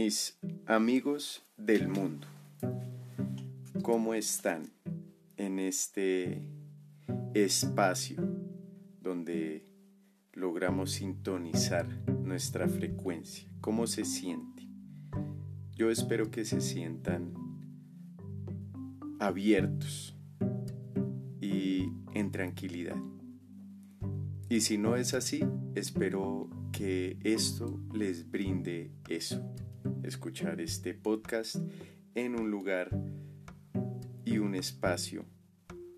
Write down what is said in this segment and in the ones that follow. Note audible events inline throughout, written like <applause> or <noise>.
Mis amigos del mundo, ¿cómo están en este espacio donde logramos sintonizar nuestra frecuencia? ¿Cómo se siente? Yo espero que se sientan abiertos y en tranquilidad. Y si no es así, espero que esto les brinde eso escuchar este podcast en un lugar y un espacio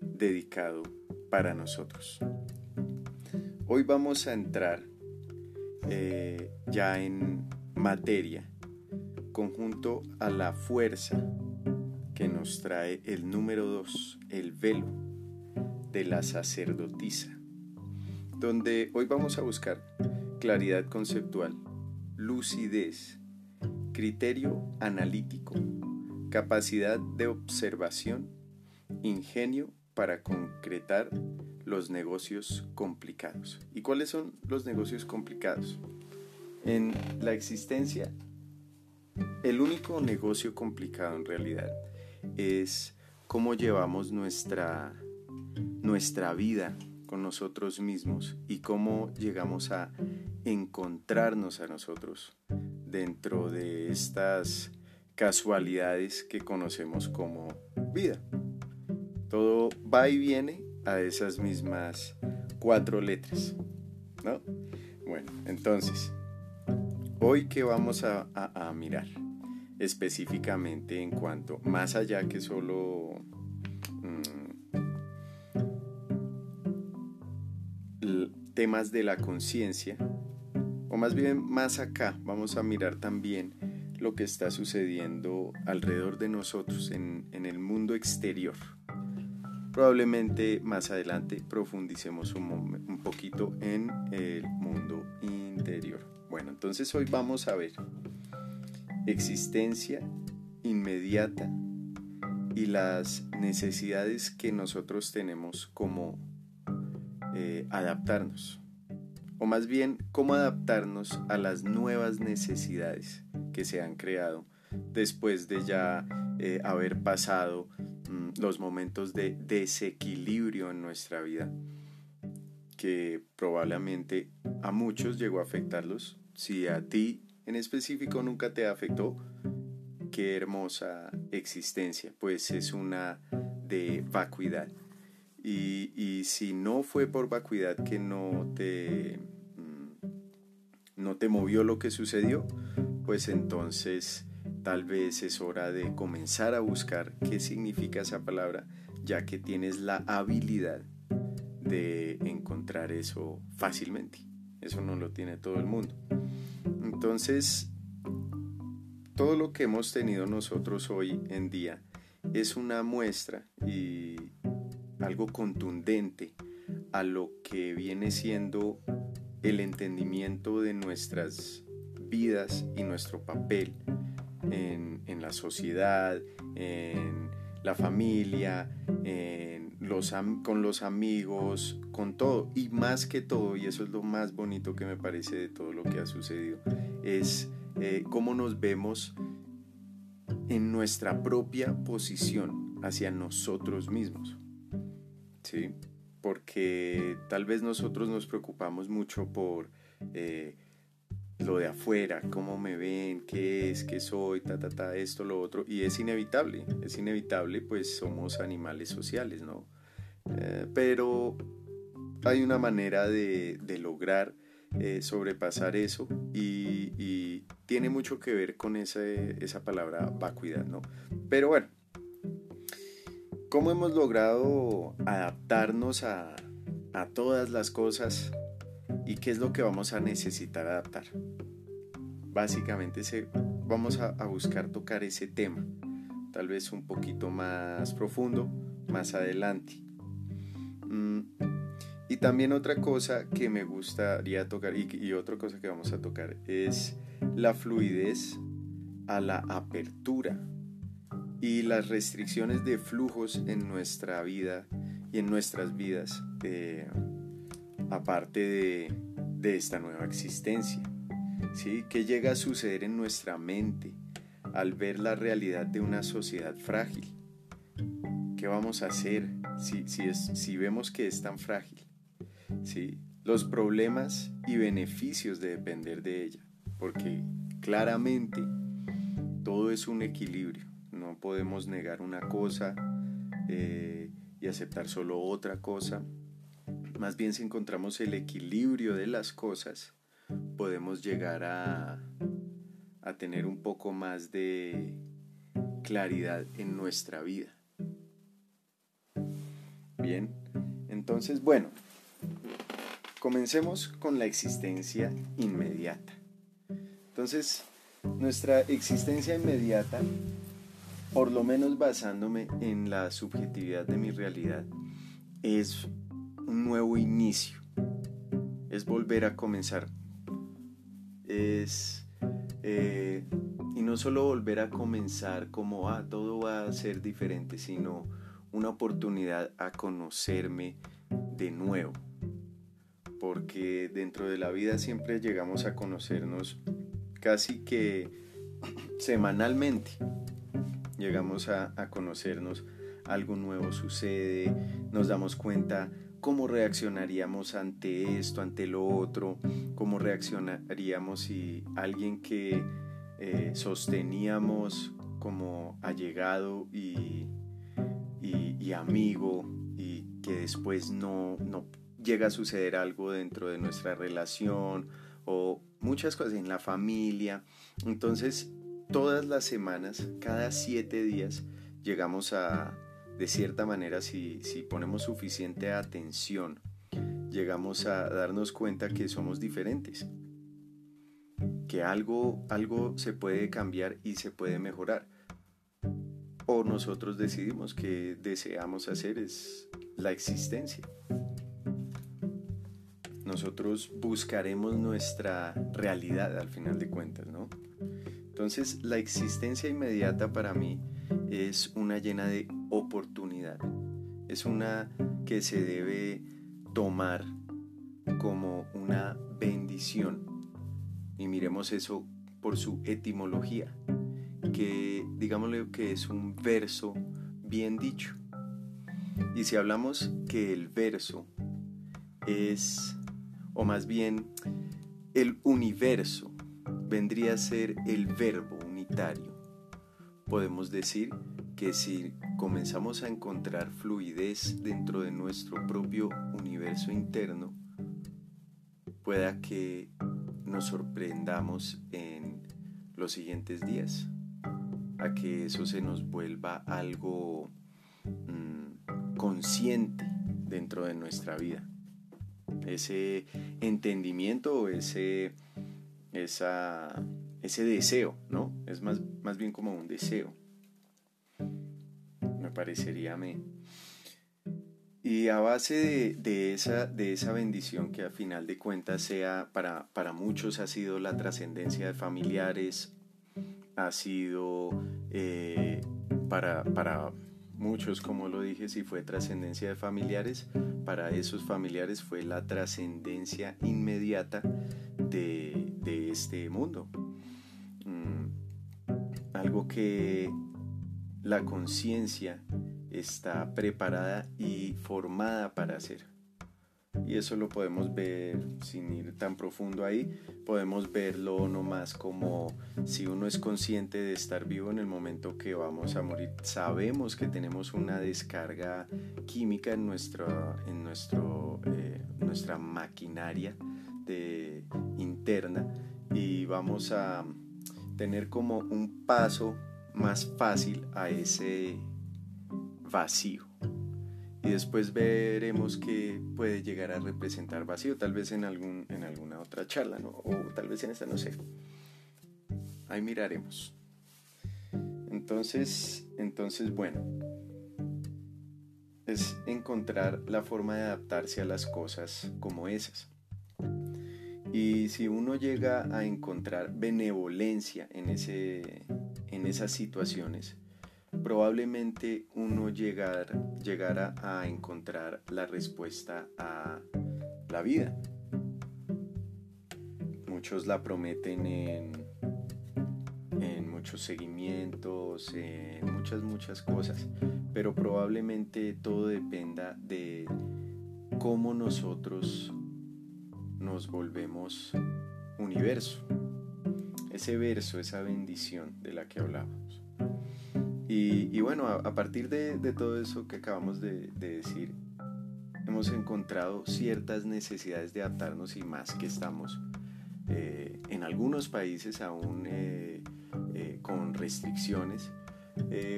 dedicado para nosotros. Hoy vamos a entrar eh, ya en materia conjunto a la fuerza que nos trae el número 2, el velo de la sacerdotisa, donde hoy vamos a buscar claridad conceptual, lucidez, criterio analítico, capacidad de observación, ingenio para concretar los negocios complicados. ¿Y cuáles son los negocios complicados? En la existencia, el único negocio complicado en realidad es cómo llevamos nuestra, nuestra vida con nosotros mismos y cómo llegamos a encontrarnos a nosotros dentro de estas casualidades que conocemos como vida. Todo va y viene a esas mismas cuatro letras, ¿no? Bueno, entonces, hoy que vamos a, mirar específicamente en cuanto, más allá que solo mm, temas de la conciencia, o más bien más acá, vamos a mirar también lo que está sucediendo alrededor de nosotros en, el mundo exterior. Probablemente más adelante profundicemos un, un poquito en el mundo interior. Bueno, entonces hoy vamos a ver existencia inmediata y las necesidades que nosotros tenemos como eh, adaptarnos o más bien cómo adaptarnos a las nuevas necesidades que se han creado después de ya eh, haber pasado mm, los momentos de desequilibrio en nuestra vida, que probablemente a muchos llegó a afectarlos. Si a ti en específico nunca te afectó, qué hermosa existencia, pues es una de vacuidad. Y, si no fue por vacuidad que no te no te movió lo que sucedió, pues entonces tal vez es hora de comenzar a buscar qué significa esa palabra, ya que tienes la habilidad de encontrar eso fácilmente. Eso no lo tiene todo el mundo. Entonces, todo lo que hemos tenido nosotros hoy en día es una muestra y algo contundente a lo que viene siendo el entendimiento de nuestras vidas y nuestro papel en, la sociedad, en la familia, en con los amigos, con todo. Y más que todo, y eso es lo más bonito que me parece de todo lo que ha sucedido, es eh, cómo nos vemos en nuestra propia posición hacia nosotros mismos. ¿Sí? porque tal vez nosotros nos preocupamos mucho por eh, lo de afuera, cómo me ven, qué es, qué soy, ta, ta, ta, esto, lo otro, y es inevitable, es inevitable, pues somos animales sociales, ¿no? Eh, pero hay una manera de, lograr eh, sobrepasar eso y, tiene mucho que ver con esa, esa palabra vacuidad, ¿no? Pero bueno, ¿Cómo hemos logrado adaptarnos a, todas las cosas y qué es lo que vamos a necesitar adaptar? Básicamente vamos a, buscar tocar ese tema, tal vez un poquito más profundo, más adelante. Mm, y también otra cosa que me gustaría tocar y otra cosa que vamos a tocar es la fluidez a la apertura y las restricciones de flujos en nuestra vida y en nuestras vidas, eh, aparte de, esta nueva existencia. ¿sí? ¿Qué llega a suceder en nuestra mente al ver la realidad de una sociedad frágil? ¿Qué vamos a hacer si, si, es, si vemos que es tan frágil? ¿Sí? Los problemas y beneficios de depender de ella, porque claramente todo es un equilibrio, podemos negar una cosa eh, y aceptar solo otra cosa. Más bien si encontramos el equilibrio de las cosas, podemos llegar a, a tener un poco más de claridad en nuestra vida. Bien, entonces, bueno, comencemos con la existencia inmediata. Entonces, nuestra existencia inmediata, por lo menos basándome en la subjetividad de mi realidad, es un nuevo inicio, es volver a comenzar, es... Eh, y no solo volver a comenzar como, ah, todo va a ser diferente, sino una oportunidad a conocerme de nuevo. Porque dentro de la vida siempre llegamos a conocernos casi que semanalmente. Llegamos a, conocernos, algo nuevo sucede, nos damos cuenta cómo reaccionaríamos ante esto, ante lo otro, cómo reaccionaríamos si alguien que eh, sosteníamos como allegado y y, amigo y que después no, no llega a suceder algo dentro de nuestra relación o muchas cosas en la familia. Entonces, todas las semanas, cada siete días, llegamos a, de cierta manera, si, ponemos suficiente atención, llegamos a darnos cuenta que somos diferentes, que algo, algo se puede cambiar y se puede mejorar o nosotros decidimos que deseamos hacer es la existencia. Nosotros buscaremos nuestra realidad al final de cuentas, ¿no? Entonces la existencia inmediata para mí es una llena de oportunidad. Es una que se debe tomar como una bendición. Y miremos eso por su etimología que digámosle que es un verso bien dicho. Y si hablamos que el verso es, o más bien el universo, vendría a ser el verbo unitario, podemos decir que si comenzamos a encontrar fluidez dentro de nuestro propio universo interno, pueda que nos sorprendamos en los siguientes días a que eso se nos vuelva algo mm, consciente dentro de nuestra vida. Ese entendimiento o ese, esa, ese deseo, ¿no? Es más, más bien como un deseo. Me parecería a mí. Y a base de, esa, de esa bendición que a final de cuentas sea para, para muchos ha sido la trascendencia de familiares, ha sido eh, para, para muchos, como lo dije, si fue trascendencia de familiares, para esos familiares fue la trascendencia inmediata de, de, este mundo. Mm, algo que la conciencia está preparada y formada para hacer. Y eso lo podemos ver sin ir tan profundo ahí, podemos verlo nomás como si uno es consciente de estar vivo en el momento que vamos a morir, sabemos que tenemos una descarga química en, nuestro, en nuestro, eh, nuestra maquinaria interna y vamos a tener como un paso más fácil a ese vacío y después veremos qué puede llegar a representar vacío, tal vez en, algún, en alguna otra charla, ¿no? o tal vez en esta, no sé. Ahí miraremos. Entonces, entonces, bueno, es encontrar la forma de adaptarse a las cosas como esas. Y si uno llega a encontrar benevolencia en, ese, en esas situaciones, probablemente uno llegar, llegara a encontrar la respuesta a la vida. muchos la prometen en, en muchos seguimientos, en muchas, muchas cosas, pero probablemente todo dependa de cómo nosotros nos volvemos universo, ese verso, esa bendición de la que hablamos. Y, bueno, a, partir de, todo eso que acabamos de, decir, hemos encontrado ciertas necesidades de adaptarnos y más que estamos eh, en algunos países aún eh, eh, con restricciones,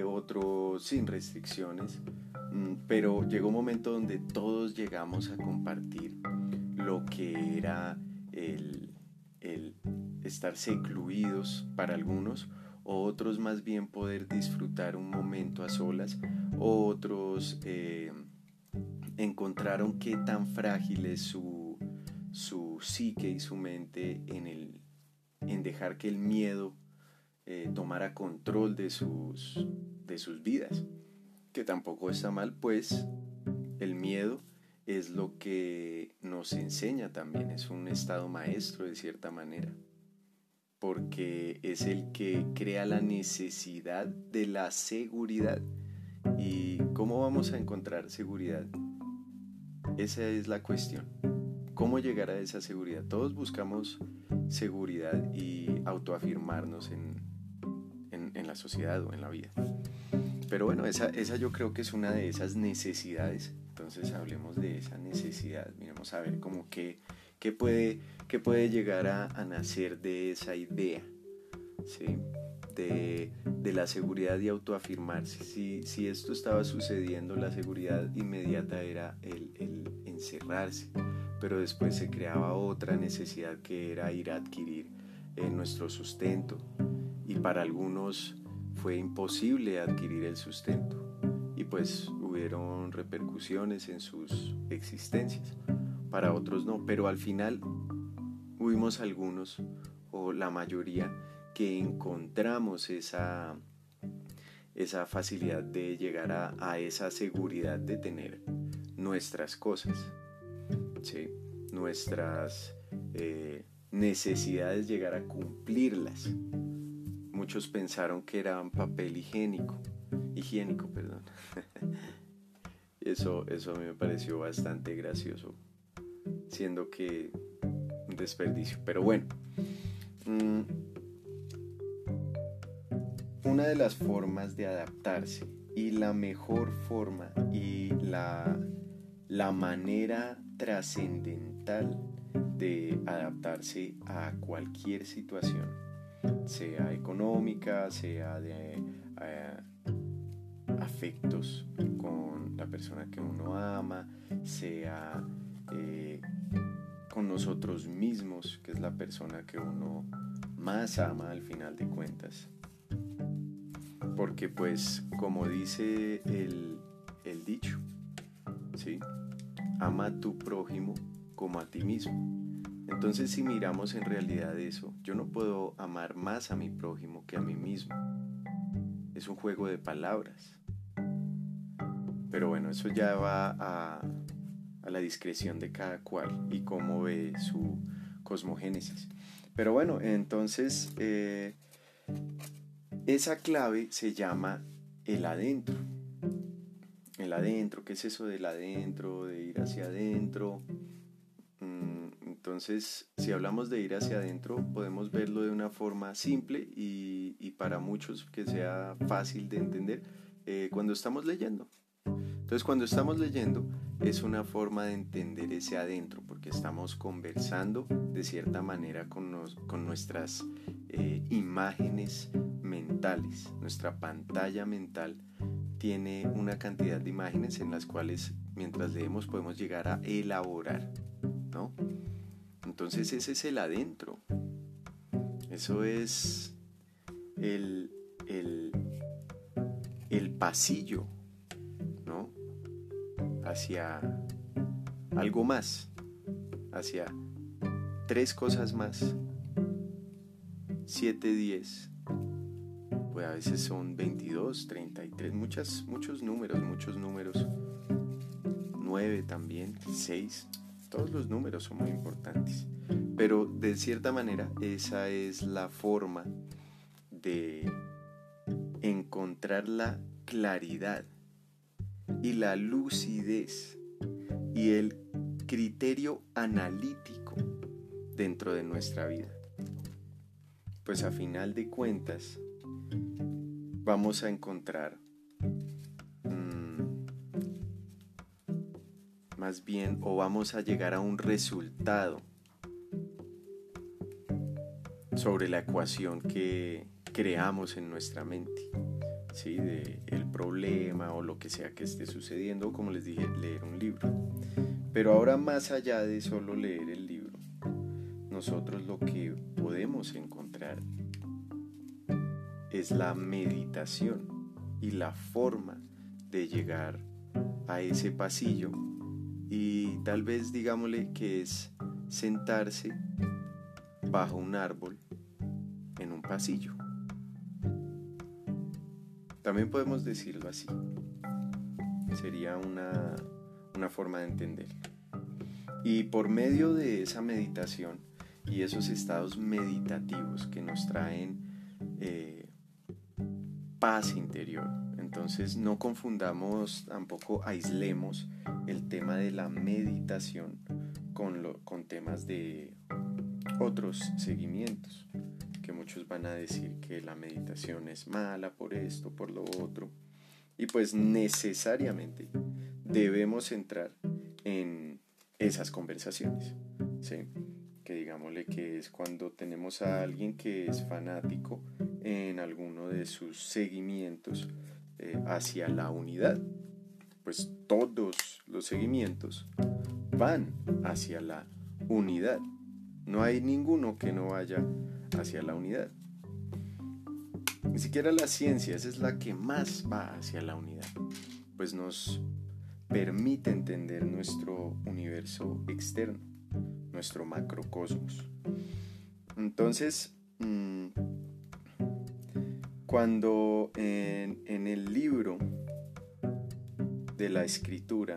otros sin restricciones, mm, pero llegó un momento donde todos llegamos a compartir lo que era el, el estar secluidos para algunos, otros más bien poder disfrutar un momento a solas, otros eh, encontraron qué tan frágil es su, su psique y su mente en, el, en dejar que el miedo eh, tomara control de sus, de sus vidas, que tampoco está mal, pues el miedo es lo que nos enseña también, es un estado maestro de cierta manera porque es el que crea la necesidad de la seguridad. ¿Y cómo vamos a encontrar seguridad? Esa es la cuestión. ¿Cómo llegar a esa seguridad? Todos buscamos seguridad y autoafirmarnos en, en, la sociedad o en la vida. Pero bueno, esa, esa yo creo que es una de esas necesidades. Entonces hablemos de esa necesidad. Miremos a ver cómo que ¿Qué puede, puede llegar a, nacer de esa idea? ¿sí? De, la seguridad y autoafirmarse. Si, si esto estaba sucediendo, la seguridad inmediata era el, encerrarse, pero después se creaba otra necesidad que era ir a adquirir eh, nuestro sustento. Y para algunos fue imposible adquirir el sustento y pues hubieron repercusiones en sus existencias para otros no, pero al final huimos algunos, o la mayoría, que encontramos esa, esa facilidad de llegar a, esa seguridad de tener nuestras cosas, nuestras eh, necesidades, llegar a cumplirlas. Muchos pensaron que eran papel higiénico, higiénico, perdón. <laughs> eso, eso a mí me pareció bastante gracioso siendo que un desperdicio. Pero bueno, mm, una de las formas de adaptarse y la mejor forma y la, la manera trascendental de adaptarse a cualquier situación, sea económica, sea de eh, afectos con la persona que uno ama, sea eh, con nosotros mismos, que es la persona que uno más ama al final de cuentas. Porque pues, como dice el, el dicho, ¿sí? Ama a tu prójimo como a ti mismo. Entonces si miramos en realidad eso, yo no puedo amar más a mi prójimo que a mí mismo. Es un juego de palabras. Pero bueno, eso ya va a, la discreción de cada cual y cómo ve su cosmogénesis. Pero bueno, entonces eh, esa clave se llama el adentro. El adentro, ¿qué es eso del adentro, de ir hacia adentro? Mm, entonces, si hablamos de ir hacia adentro, podemos verlo de una forma simple y, para muchos que sea fácil de entender eh, cuando estamos leyendo. Entonces cuando estamos leyendo es una forma de entender ese adentro, porque estamos conversando de cierta manera con, nuestras eh, imágenes mentales. Nuestra pantalla mental tiene una cantidad de imágenes en las cuales mientras leemos podemos llegar a elaborar, ¿no? Entonces ese es el adentro. Eso es el, el, el pasillo hacia algo más, hacia tres cosas más, siete, diez, pues a veces son 22, 33, muchas, muchos números, muchos números, nueve también, seis. todos los números son muy importantes, pero de cierta manera esa es la forma de encontrar la claridad y la lucidez y el criterio analítico dentro de nuestra vida. Pues a final de cuentas vamos a encontrar mm, más bien o vamos a llegar a un resultado sobre la ecuación que creamos en nuestra mente. ¿Sí? de el problema o lo que sea que esté sucediendo, como les dije, leer un libro. Pero ahora más allá de solo leer el libro, nosotros lo que podemos encontrar es la meditación y la forma de llegar a ese pasillo y tal vez digámosle que es sentarse bajo un árbol en un pasillo. También podemos decirlo así. Sería una, forma de entenderlo. Y por medio de esa meditación y esos estados meditativos que nos traen eh, paz interior, entonces no confundamos, tampoco aislemos el tema de la meditación con, con temas de otros seguimientos muchos van a decir que la meditación es mala por esto, por lo otro. Y pues necesariamente debemos entrar en esas conversaciones. Que digámosle que es cuando tenemos a alguien que es fanático en alguno de sus seguimientos eh, hacia la unidad. Pues todos los seguimientos van hacia la unidad. No hay ninguno que no vaya hacia la unidad. Ni siquiera la ciencia, esa es la que más va hacia la unidad, pues nos permite entender nuestro universo externo, nuestro macrocosmos. Entonces, mm, cuando en, en el libro de la escritura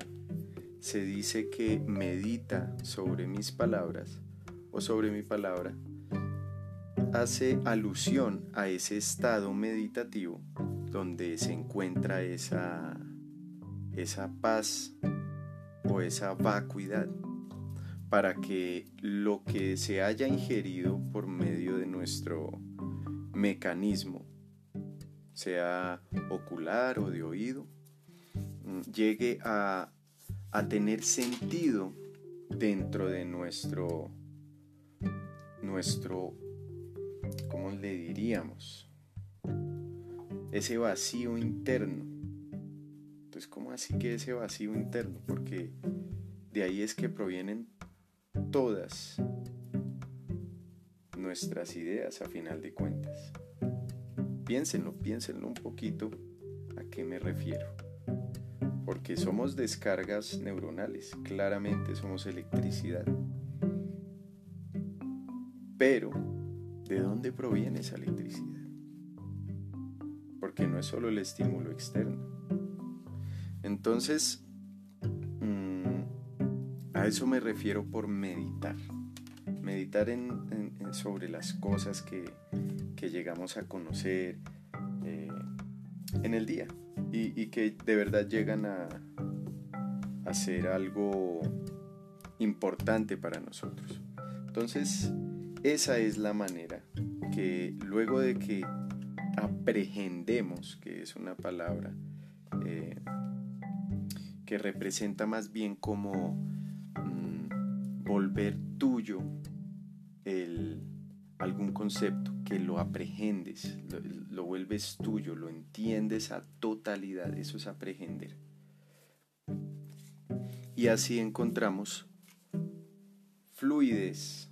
se dice que medita sobre mis palabras o sobre mi palabra, hace alusión a ese estado meditativo donde se encuentra esa, esa paz o esa vacuidad para que lo que se haya ingerido por medio de nuestro mecanismo, sea ocular o de oído, mm, llegue a, a tener sentido dentro de nuestro, nuestro ¿cómo le diríamos? Ese vacío interno. Entonces, ¿cómo así que ese vacío interno? Porque de ahí es que provienen todas nuestras ideas a final de cuentas. Piénsenlo, piénsenlo un poquito a qué me refiero. Porque somos descargas neuronales, claramente somos electricidad. Pero ¿De dónde proviene esa electricidad? Porque no es solo el estímulo externo. Entonces, mm, a eso me refiero por meditar. Meditar sobre las cosas que, llegamos a conocer eh, en el día y, que de verdad llegan a, a ser algo importante para nosotros. Entonces, esa es la manera que luego de que aprehendemos, que es una palabra eh, que representa más bien como mm, volver tuyo algún concepto, que lo aprehendes, lo, lo vuelves tuyo, lo entiendes a totalidad, eso es aprehender. Y así encontramos fluidez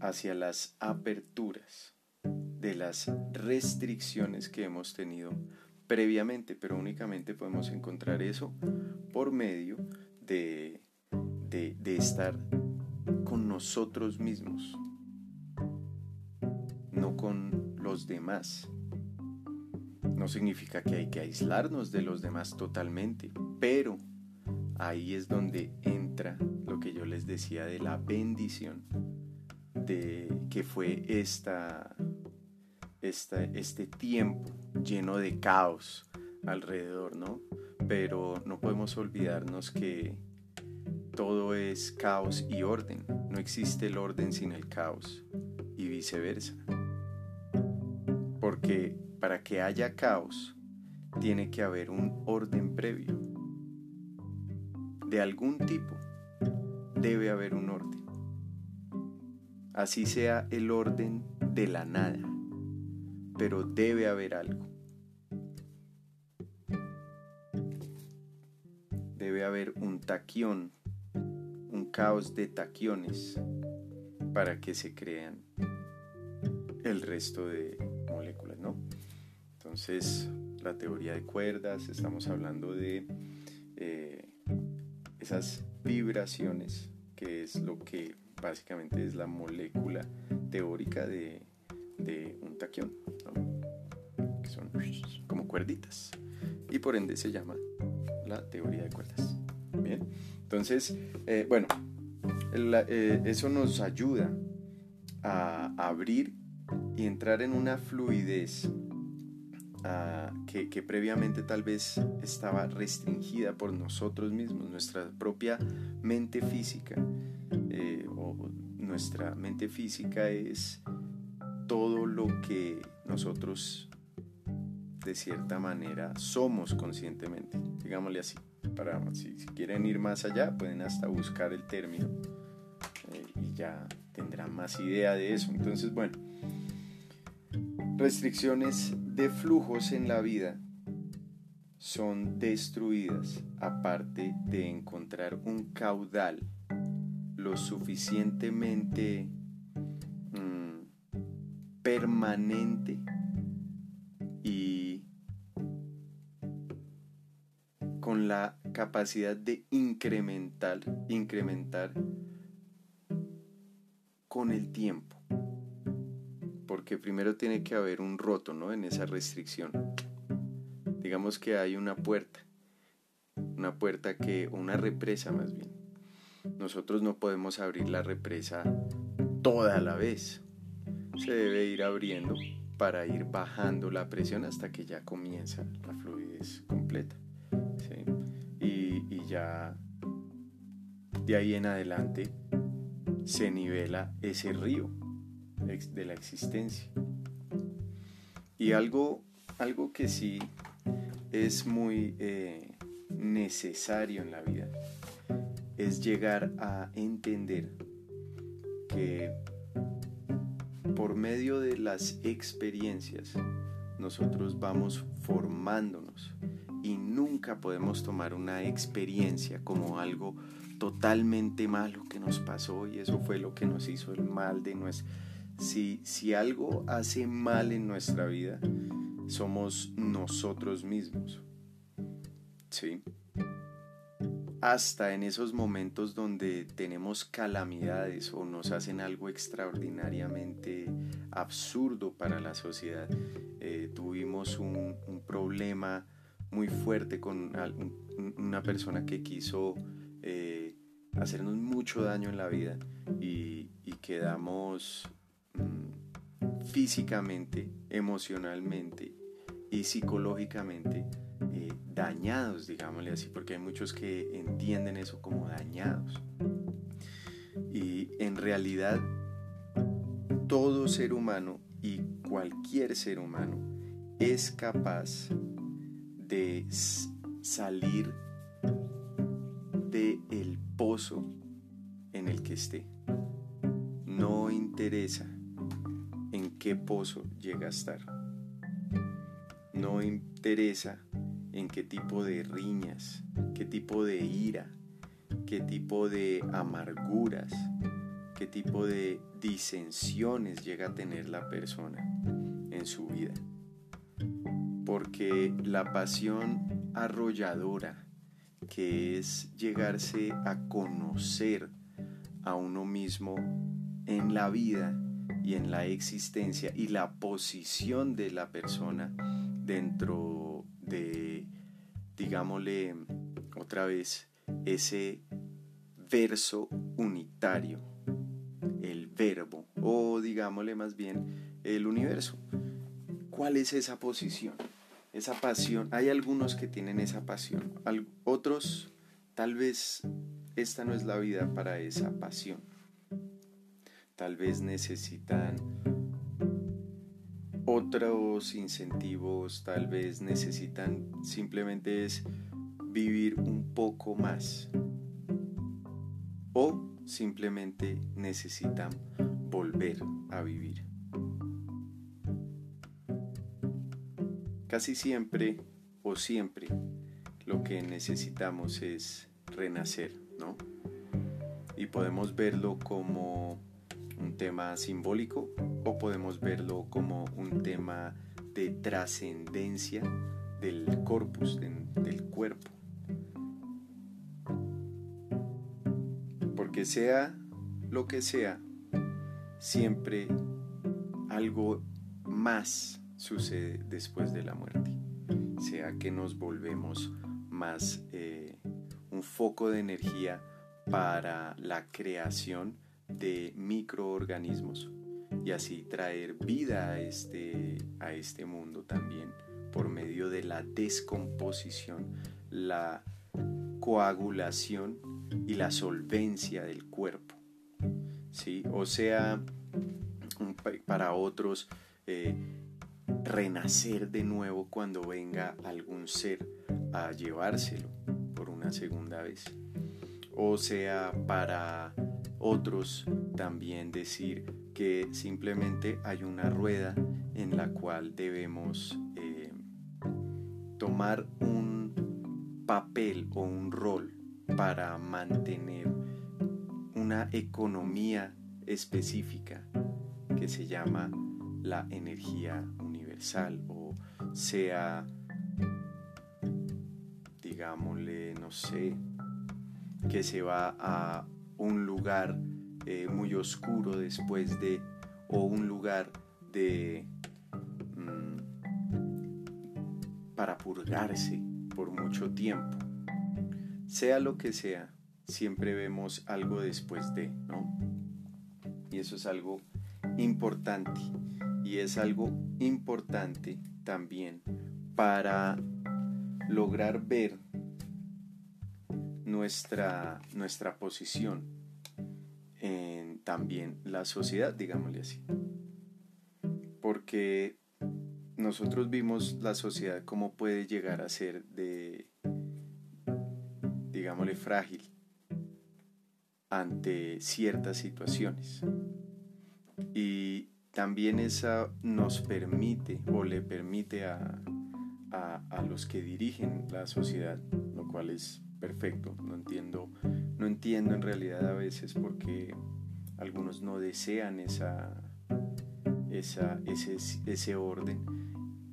hacia las aperturas de las restricciones que hemos tenido previamente, pero únicamente podemos encontrar eso por medio de, de, estar con nosotros mismos, no con los demás. No significa que hay que aislarnos de los demás totalmente, pero ahí es donde entra lo que yo les decía de la bendición que fue esta, esta, este tiempo lleno de caos alrededor, ¿no? Pero no podemos olvidarnos que todo es caos y orden. No existe el orden sin el caos y viceversa. Porque para que haya caos tiene que haber un orden previo. De algún tipo debe haber un orden. Así sea el orden de la nada, pero debe haber algo. Debe haber un taquión, un caos de taquiones para que se crean el resto de moléculas, ¿no? Entonces, la teoría de cuerdas, estamos hablando de eh, esas vibraciones, que es lo que básicamente es la molécula teórica de, un taquión, que son como cuerditas, y por ende se llama la teoría de cuerdas. Bien, entonces, eh, bueno, eh, eso nos ayuda a abrir y entrar en una fluidez que, previamente tal vez estaba restringida por nosotros mismos, nuestra propia mente física. Eh, o nuestra mente física es todo lo que nosotros de cierta manera somos conscientemente, digámosle así. Para, si, quieren ir más allá, pueden hasta buscar el término eh, y ya tendrán más idea de eso. Entonces, bueno, restricciones de flujos en la vida son destruidas aparte de encontrar un caudal lo suficientemente mm, permanente y con la capacidad de incrementar, incrementar con el tiempo porque primero tiene que haber un roto ¿no? en esa restricción. Digamos que hay una puerta, una puerta que, una represa más bien. Nosotros no podemos abrir la represa toda la vez. Se debe ir abriendo para ir bajando la presión hasta que ya comienza la fluidez completa. Y, ya de ahí en adelante se nivela ese río de la existencia. Y algo, algo que sí es muy eh, necesario en la vida es llegar a entender que por medio de las experiencias nosotros vamos formándonos y nunca podemos tomar una experiencia como algo totalmente malo que nos pasó y eso fue lo que nos hizo el mal de nuestra si, algo hace mal en nuestra vida, somos nosotros mismos. ¿Sí? Hasta en esos momentos donde tenemos calamidades o nos hacen algo extraordinariamente absurdo para la sociedad. Eh, tuvimos un, problema muy fuerte con una persona que quiso eh, hacernos mucho daño en la vida y, quedamos físicamente, emocionalmente y psicológicamente dañados, digámosle así, porque hay muchos que entienden eso como dañados. Y en realidad, todo ser humano y cualquier ser humano es capaz de salir del el pozo en el que esté. No interesa qué pozo llega a estar. No interesa en qué tipo de riñas, qué tipo de ira, qué tipo de amarguras, qué tipo de disensiones llega a tener la persona en su vida. Porque la pasión arrolladora, que es llegarse a conocer a uno mismo en la vida, y en la existencia y la posición de la persona dentro de, digámosle otra vez, ese verso unitario, el verbo, o digámosle más bien el universo. ¿Cuál es esa posición? Esa pasión. Hay algunos que tienen esa pasión, otros tal vez esta no es la vida para esa pasión. Tal vez necesitan otros incentivos, tal vez necesitan simplemente es vivir un poco más o simplemente necesitan volver a vivir. Casi siempre o siempre lo que necesitamos es renacer, ¿no? Y podemos verlo como un tema simbólico o podemos verlo como un tema de trascendencia del corpus, del cuerpo. Porque sea lo que sea, siempre algo más sucede después de la muerte. Sea que nos volvemos más eh, un foco de energía para la creación de microorganismos y así traer vida a este, a este mundo también por medio de la descomposición, la coagulación y la solvencia del cuerpo. ¿sí? O sea, para otros, eh, renacer de nuevo cuando venga algún ser a llevárselo por una segunda vez. O sea, para otros también decir que simplemente hay una rueda en la cual debemos eh, tomar un papel o un rol para mantener una economía específica que se llama la energía universal o sea, digámosle, no sé, que se va a un lugar eh, muy oscuro después de, o un lugar de, mm, para purgarse por mucho tiempo. Sea lo que sea, siempre vemos algo después de, ¿no? Y eso es algo importante. Y es algo importante también para lograr ver nuestra, nuestra posición en también la sociedad, digámosle así. Porque nosotros vimos la sociedad como puede llegar a ser de, digámosle, frágil ante ciertas situaciones. Y también esa nos permite o le permite a, a, a los que dirigen la sociedad, lo cual es perfecto. No entiendo, no entiendo en realidad a veces por qué algunos no desean esa, esa, ese, ese orden.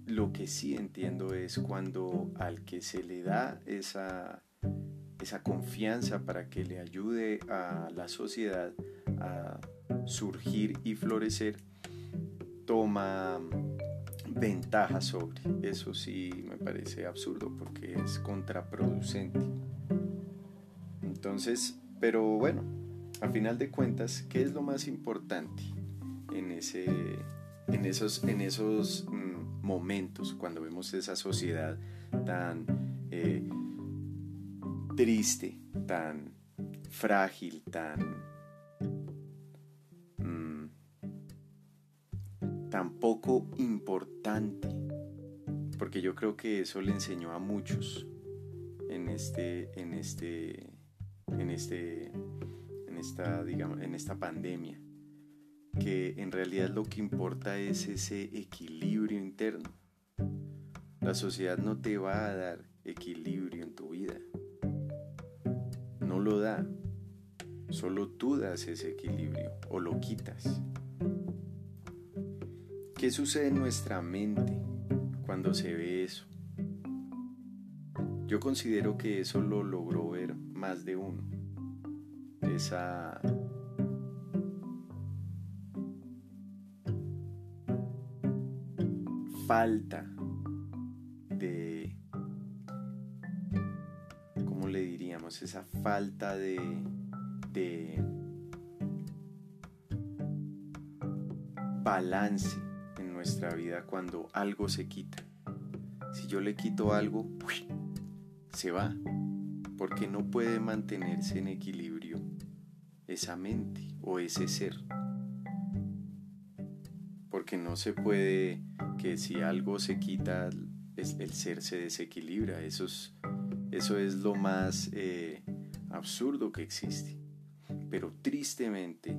Lo que sí entiendo es cuando al que se le da esa, esa confianza para que le ayude a la sociedad a surgir y florecer, toma ventaja sobre. Eso sí me parece absurdo porque es contraproducente. Entonces, pero bueno, a final de cuentas, ¿qué es lo más importante en, ese, en esos, en esos mm, momentos cuando vemos esa sociedad tan eh, triste, tan frágil, tan poco importante, porque yo creo que eso le enseñó a muchos en este, en este, en este, en esta, digamos, en esta pandemia, que en realidad lo que importa es ese equilibrio interno. La sociedad no te va a dar equilibrio en tu vida, no lo da, solo tú das ese equilibrio o lo quitas. ¿Qué sucede en nuestra mente cuando se ve eso? Yo considero que eso lo logró más de uno. Esa falta de, ¿cómo le diríamos? esa falta de, de balance en nuestra vida cuando algo se quita. Si yo le quito algo, se va, porque no puede mantenerse en equilibrio esa mente o ese ser. Porque no se puede que si algo se quita, el ser se desequilibra. Eso es, eso es lo más eh, absurdo que existe. Pero tristemente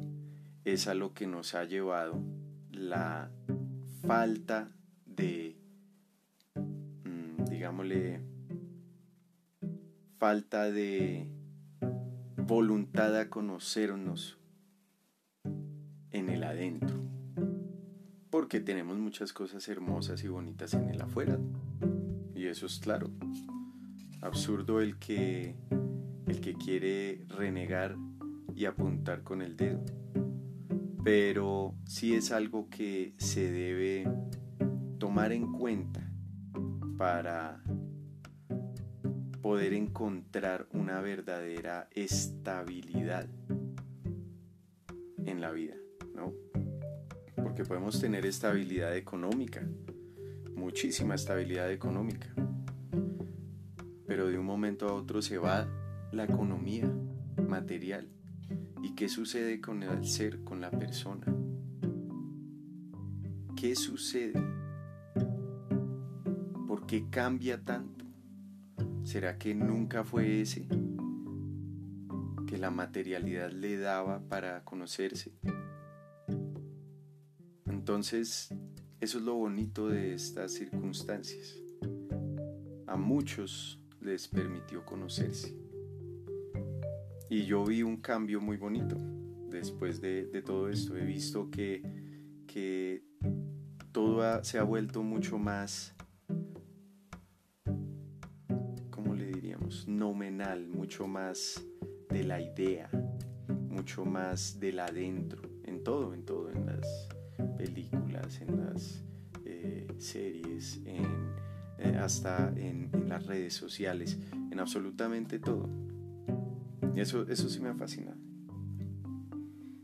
es a lo que nos ha llevado la falta de, mm, digámosle, falta de voluntad a conocernos en el adentro. Porque tenemos muchas cosas hermosas y bonitas en el afuera. Y eso es claro. Absurdo el que el que quiere renegar y apuntar con el dedo pero sí es algo que se debe tomar en cuenta para poder encontrar una verdadera estabilidad en la vida, ¿no? Porque podemos tener estabilidad económica, muchísima estabilidad económica, pero de un momento a otro se va la economía material ¿Y qué sucede con el ser, con la persona? ¿Qué sucede? ¿Por qué cambia tanto? ¿Será que nunca fue ese que la materialidad le daba para conocerse? Entonces, eso es lo bonito de estas circunstancias. A muchos les permitió conocerse. Y yo vi un cambio muy bonito después de, todo esto. He visto que, que todo se ha vuelto mucho más, Mucho más de la idea, mucho más del adentro, en todo, en todo, en las películas, en las eh, series, eh, hasta en las redes sociales, en absolutamente todo. Y eso, eso sí me ha fascinado.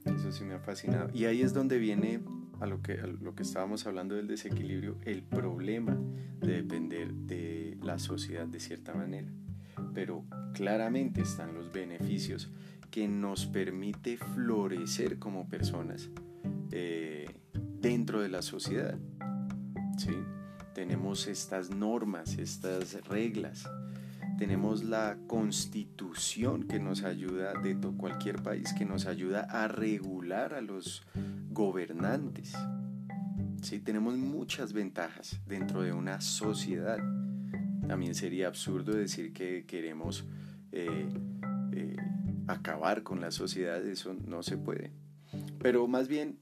Eso sí me ha fascinado. Y ahí es donde viene a lo que, lo que estábamos hablando del desequilibrio, el problema de depender de la sociedad de cierta manera. Pero claramente están los beneficios que nos permite florecer como personas eh, dentro de la sociedad. ¿sí? Tenemos estas normas, estas reglas, tenemos la constitución que nos ayuda de cualquier país, que nos ayuda a regular a los gobernantes. Sí, tenemos muchas ventajas dentro de una sociedad. También sería absurdo decir que queremos eh, eh, acabar con la sociedad, eso no se puede. Pero más bien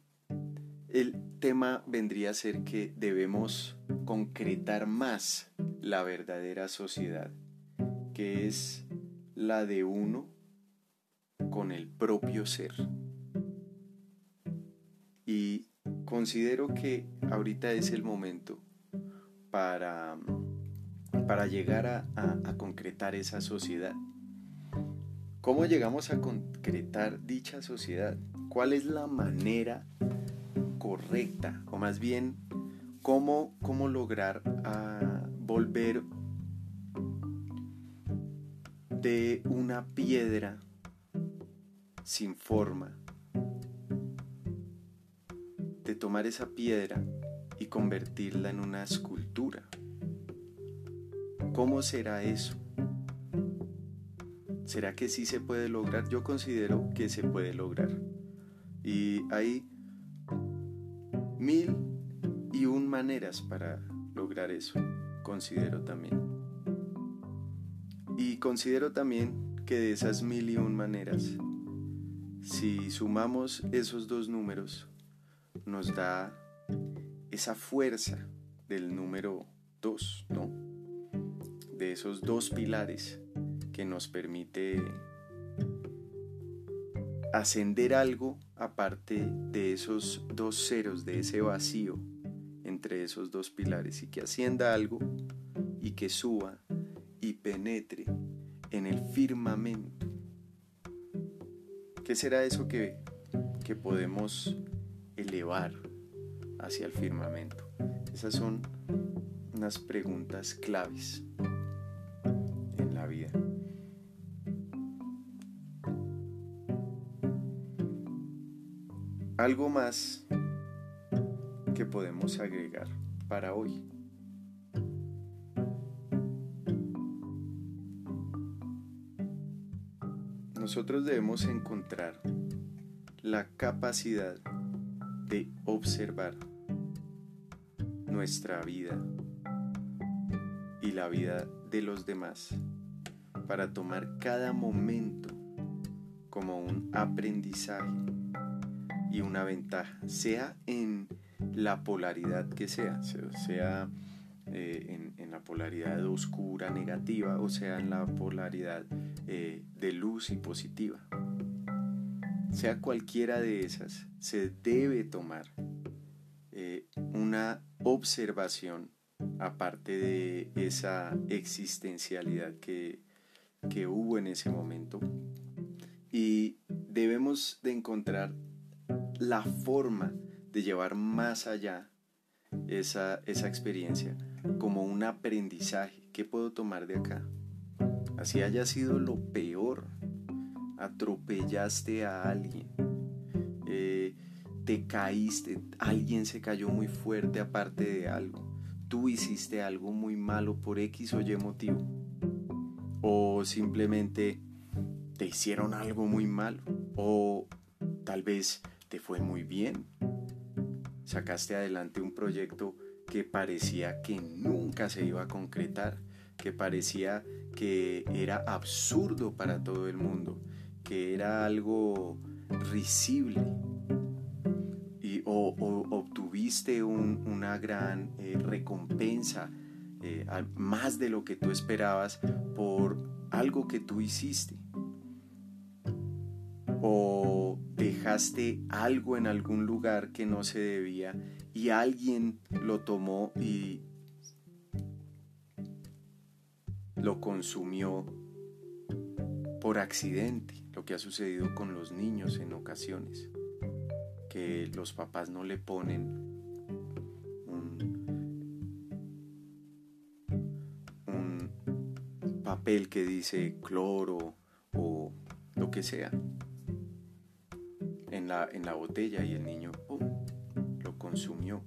el tema vendría a ser que debemos concretar más la verdadera sociedad que es la de uno con el propio ser. Y considero que ahorita es el momento para, para llegar a, concretar esa sociedad. ¿Cómo llegamos a concretar dicha sociedad? ¿Cuál es la manera correcta? O más bien, ¿cómo, cómo lograr a volver de una piedra sin forma, de tomar esa piedra y convertirla en una escultura. ¿Cómo será eso? ¿Será que sí se puede lograr? Yo considero que se puede lograr. Y hay mil y un maneras para lograr eso, considero también. Y considero también que de esas mil y un maneras, si sumamos esos dos números, nos da esa fuerza del número dos, ¿no? De esos dos pilares que nos permite ascender algo aparte de esos dos ceros, de ese vacío entre esos dos pilares y que ascienda algo y que suba y penetre en el firmamento. ¿Qué será eso que, que podemos elevar hacia el firmamento? Esas son unas preguntas claves Algo más que podemos agregar para hoy. Nosotros debemos encontrar la capacidad de observar nuestra vida y la vida de los demás para tomar cada momento como un aprendizaje y una ventaja, sea en la polaridad que sea, sea eh, en, la polaridad oscura, negativa, o sea en la polaridad eh, de luz y positiva. Sea cualquiera de esas, se debe tomar eh, una observación aparte de esa existencialidad que, que hubo en ese momento y debemos de encontrar la forma de llevar más allá esa, esa experiencia como un aprendizaje. ¿Qué puedo tomar de acá? Así haya sido lo peor. Atropellaste a alguien. Eh, te caíste. Alguien se cayó muy fuerte aparte de algo. Tú hiciste algo muy malo por X o Y motivo. O simplemente te hicieron algo muy malo. O tal vez te fue muy bien. Sacaste adelante un proyecto que parecía que nunca se iba a concretar, que parecía que era absurdo para todo el mundo, que era algo risible. Y, o, obtuviste una gran eh, recompensa, eh, más de lo que tú esperabas por algo que tú hiciste. O dejaste algo en algún lugar que no se debía y alguien lo tomó y lo consumió por accidente, lo que ha sucedido con los niños en ocasiones, que los papás no le ponen un, papel que dice cloro o lo que sea en la, en la botella y el niño lo consumió.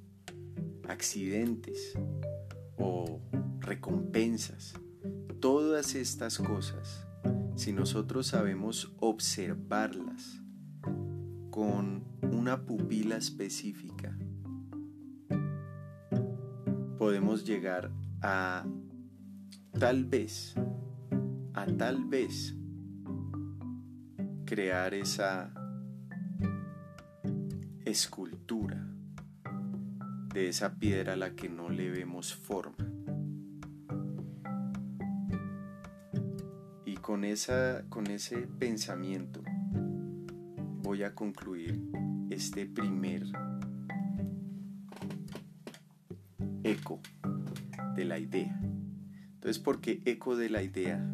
Accidentes o recompensas. Todas estas cosas, si nosotros sabemos observarlas con una pupila específica, podemos llegar a tal vez, a tal vez crear esa escultura de esa piedra a la que no le vemos forma. Y con, esa, con ese pensamiento voy a concluir este primer eco de la idea. Entonces, porque eco de la idea?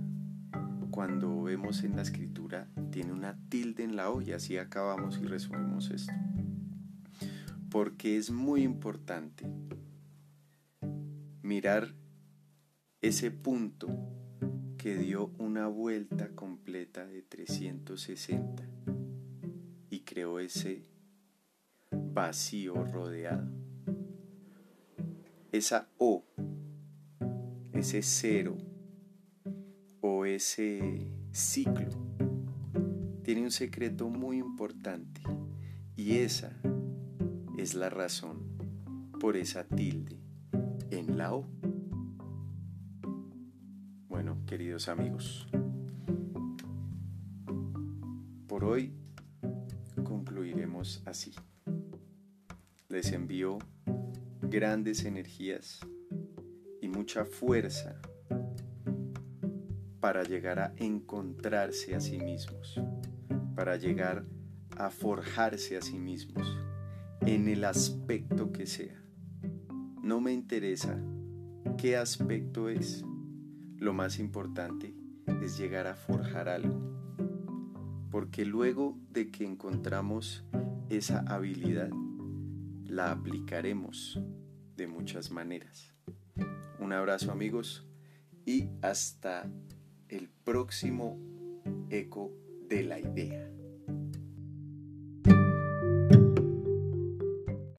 Cuando vemos en la escritura tiene una tilde en la O y así acabamos y resumimos esto porque es muy importante mirar ese punto que dio una vuelta completa de 360 y creó ese vacío rodeado. Esa O, ese cero o ese ciclo tiene un secreto muy importante y esa es la razón por esa tilde en la O. Bueno, queridos amigos, por hoy concluiremos así. Les envío grandes energías y mucha fuerza para llegar a encontrarse a sí mismos, para llegar a forjarse a sí mismos en el aspecto que sea. No me interesa qué aspecto es. Lo más importante es llegar a forjar algo. Porque luego de que encontramos esa habilidad, la aplicaremos de muchas maneras. Un abrazo amigos y hasta el próximo eco de la idea.